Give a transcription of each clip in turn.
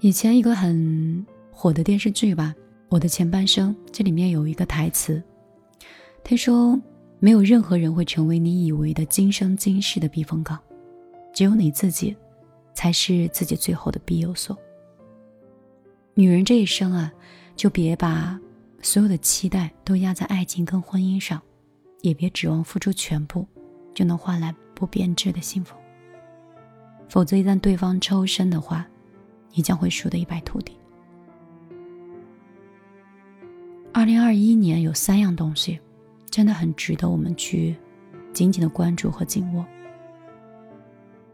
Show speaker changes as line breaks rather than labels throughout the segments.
以前一个很火的电视剧吧，《我的前半生》，这里面有一个台词，他说：“没有任何人会成为你以为的今生今世的避风港，只有你自己，才是自己最后的庇佑所。”女人这一生啊，就别把所有的期待都压在爱情跟婚姻上，也别指望付出全部就能换来不变质的幸福。否则，一旦对方抽身的话，你将会输得一败涂地。二零二一年有三样东西，真的很值得我们去紧紧的关注和紧握。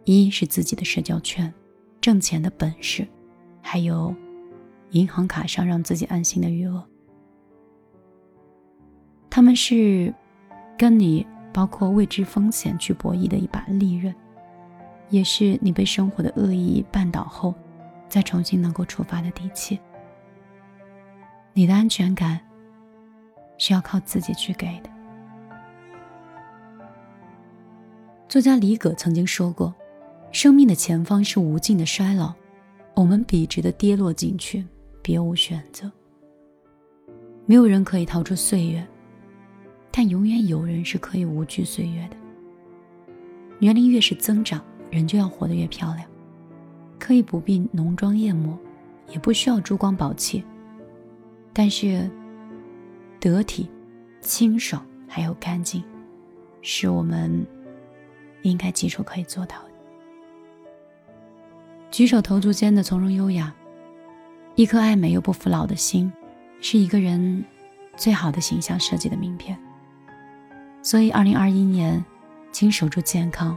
一是自己的社交圈、挣钱的本事，还有银行卡上让自己安心的余额。他们是跟你包括未知风险去博弈的一把利刃，也是你被生活的恶意绊倒后。再重新能够出发的底气，你的安全感是要靠自己去给的。作家李葛曾经说过：“生命的前方是无尽的衰老，我们笔直的跌落进去，别无选择。没有人可以逃出岁月，但永远有人是可以无惧岁月的。年龄越是增长，人就要活得越漂亮。”可以不必浓妆艳抹，也不需要珠光宝气，但是得体、清爽还有干净，是我们应该基础可以做到的。举手投足间的从容优雅，一颗爱美又不服老的心，是一个人最好的形象设计的名片。所以，二零二一年，请守住健康，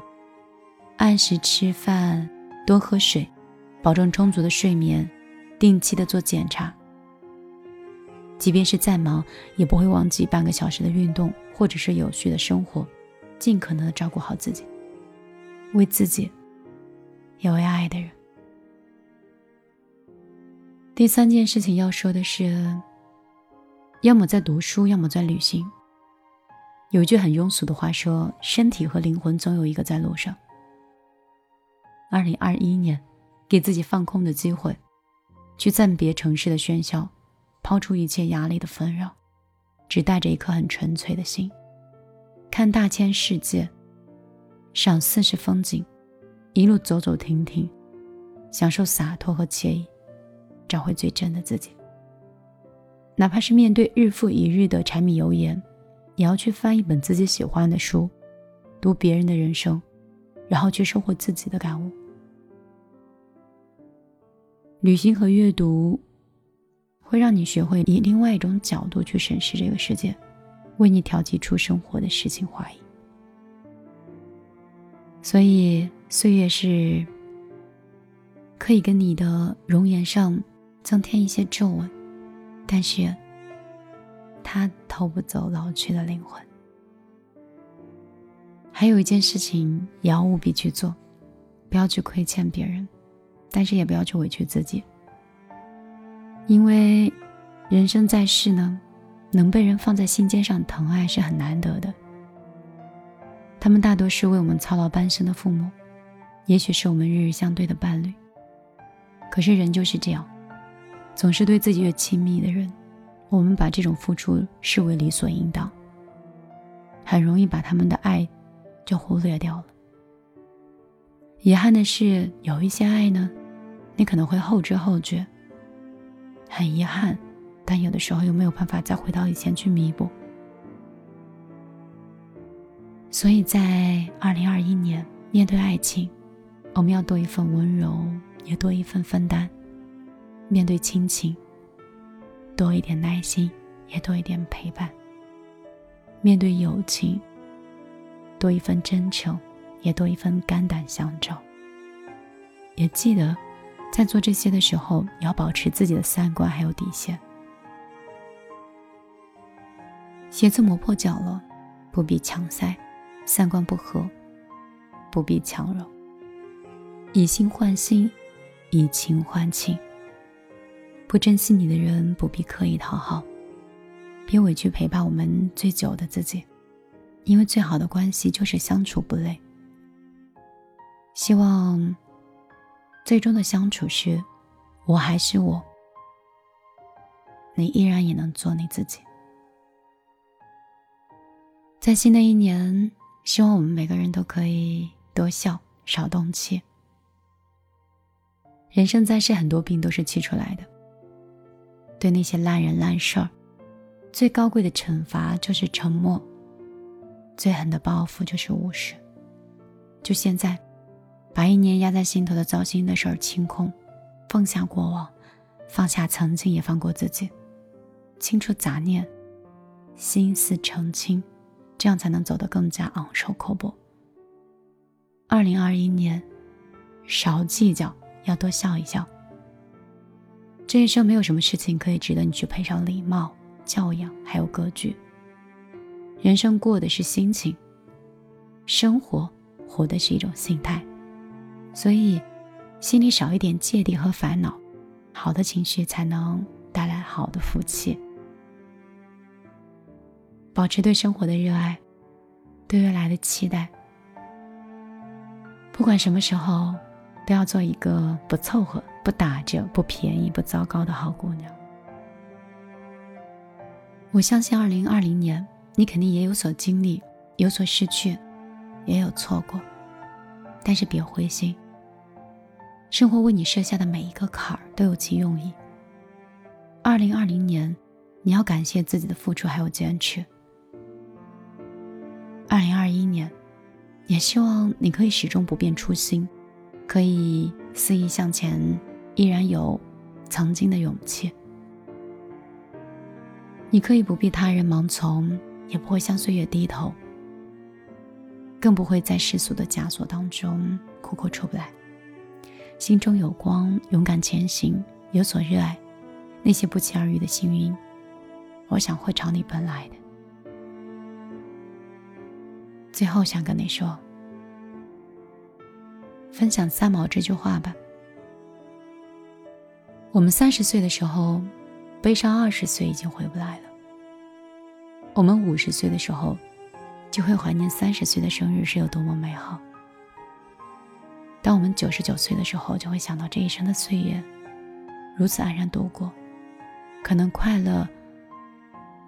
按时吃饭，多喝水。保证充足的睡眠，定期的做检查。即便是再忙，也不会忘记半个小时的运动，或者是有序的生活，尽可能的照顾好自己，为自己，也为爱的人。第三件事情要说的是，要么在读书，要么在旅行。有一句很庸俗的话说：“身体和灵魂总有一个在路上。”二零二一年。给自己放空的机会，去暂别城市的喧嚣，抛出一切压力的纷扰，只带着一颗很纯粹的心，看大千世界，赏四时风景，一路走走停停，享受洒脱和惬意，找回最真的自己。哪怕是面对日复一日的柴米油盐，也要去翻一本自己喜欢的书，读别人的人生，然后去收获自己的感悟。旅行和阅读，会让你学会以另外一种角度去审视这个世界，为你调剂出生活的诗情画意。所以，岁月是可以跟你的容颜上增添一些皱纹，但是它偷不走老去的灵魂。还有一件事情也要务必去做，不要去亏欠别人。但是也不要去委屈自己，因为人生在世呢，能被人放在心尖上疼爱是很难得的。他们大多是为我们操劳半生的父母，也许是我们日日相对的伴侣。可是人就是这样，总是对自己越亲密的人，我们把这种付出视为理所应当，很容易把他们的爱就忽略掉了。遗憾的是，有一些爱呢，你可能会后知后觉，很遗憾，但有的时候又没有办法再回到以前去弥补。所以在二零二一年面对爱情，我们要多一份温柔，也多一份分担；面对亲情，多一点耐心，也多一点陪伴；面对友情，多一份真诚。也多一份肝胆相照。也记得，在做这些的时候，要保持自己的三观还有底线。鞋子磨破脚了，不必强塞；三观不合，不必强揉。以心换心，以情换情。不珍惜你的人，不必刻意讨好。别委屈陪伴我们最久的自己，因为最好的关系就是相处不累。希望最终的相处是我还是我，你依然也能做你自己。在新的一年，希望我们每个人都可以多笑，少动气。人生在世，很多病都是气出来的。对那些烂人烂事儿，最高贵的惩罚就是沉默；最狠的报复就是无视。就现在，把一年压在心头的糟心的事儿清空，放下过往，放下曾经，也放过自己，清除杂念，心思澄清，这样才能走得更加昂首阔步。二零二一年，少计较。要多笑一笑。这一生没有什么事情可以值得你去配上礼貌、教养，还有格局。人生过的是心情，生活活的是一种心态。所以，心里少一点芥蒂和烦恼，好的情绪才能带来好的福气。保持对生活的热爱，对未来的期待。不管什么时候。都要做一个不凑合、不打折、不便宜、不糟糕的好姑娘。我相信，二零二零年你肯定也有所经历，有所失去，也有错过。但是别灰心，生活为你设下的每一个坎儿都有其用意。二零二零年，你要感谢自己的付出还有坚持。二零二一年，也希望你可以始终不变初心。可以肆意向前，依然有曾经的勇气。你可以不必他人盲从，也不会向岁月低头，更不会在世俗的枷锁当中苦苦出不来。心中有光，勇敢前行，有所热爱，那些不期而遇的幸运，我想会朝你奔来的。最后想跟你说。分享三毛这句话吧。我们三十岁的时候，悲伤二十岁已经回不来了。我们五十岁的时候，就会怀念三十岁的生日是有多么美好。当我们九十九岁的时候，就会想到这一生的岁月如此安然度过，可能快乐，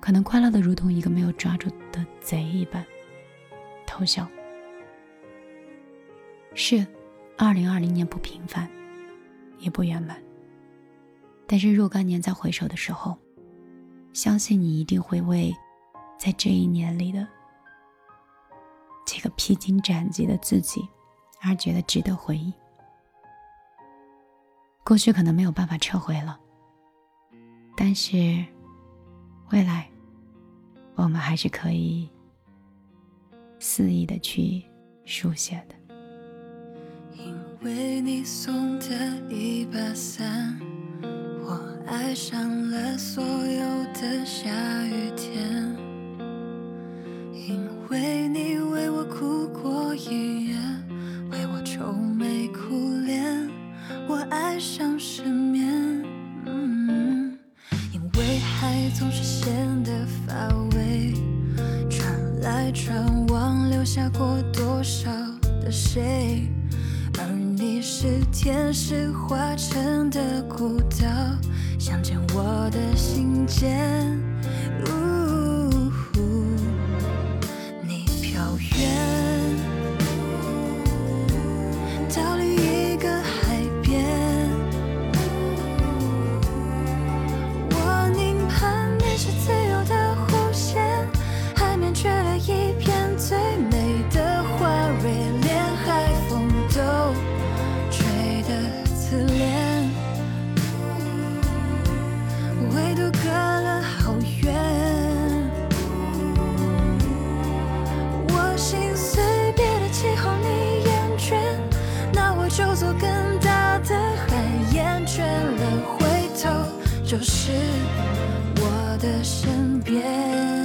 可能快乐的如同一个没有抓住的贼一般，偷笑。是。二零二零年不平凡，也不圆满。但是若干年再回首的时候，相信你一定会为在这一年里的这个披荆斩棘的自己而觉得值得回忆。过去可能没有办法撤回了，但是未来我们还是可以肆意的去书写的。
因为你送的一把伞，我爱上了所有的下雨天。为你为我哭过一夜，为我愁眉苦脸，我爱上失眠。因为海总是显得乏味，传来传往留下过多少的谁？而你是天使化成的孤岛，想见我的心间。就是我的身边。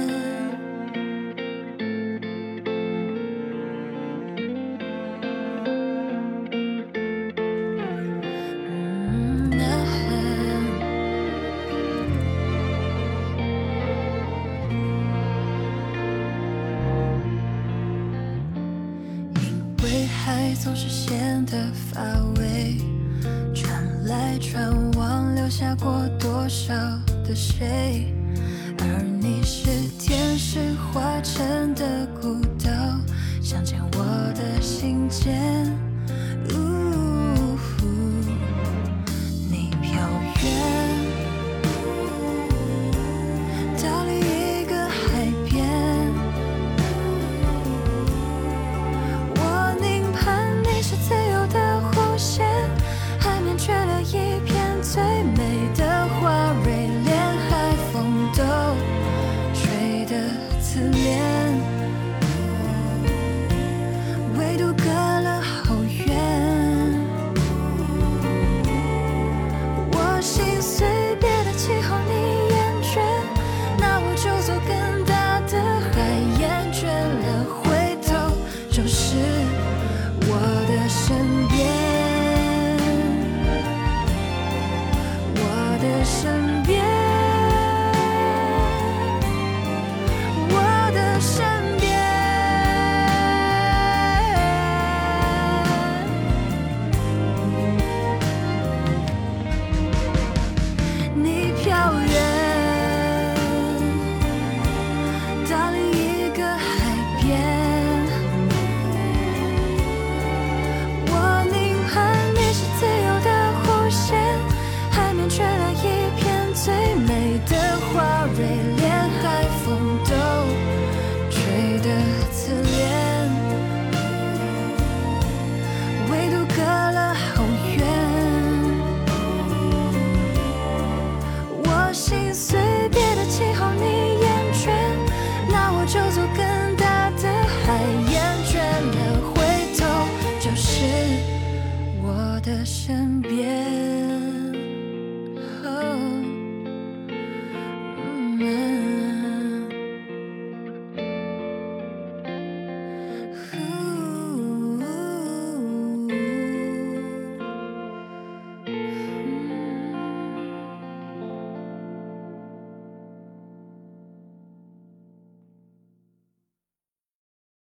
心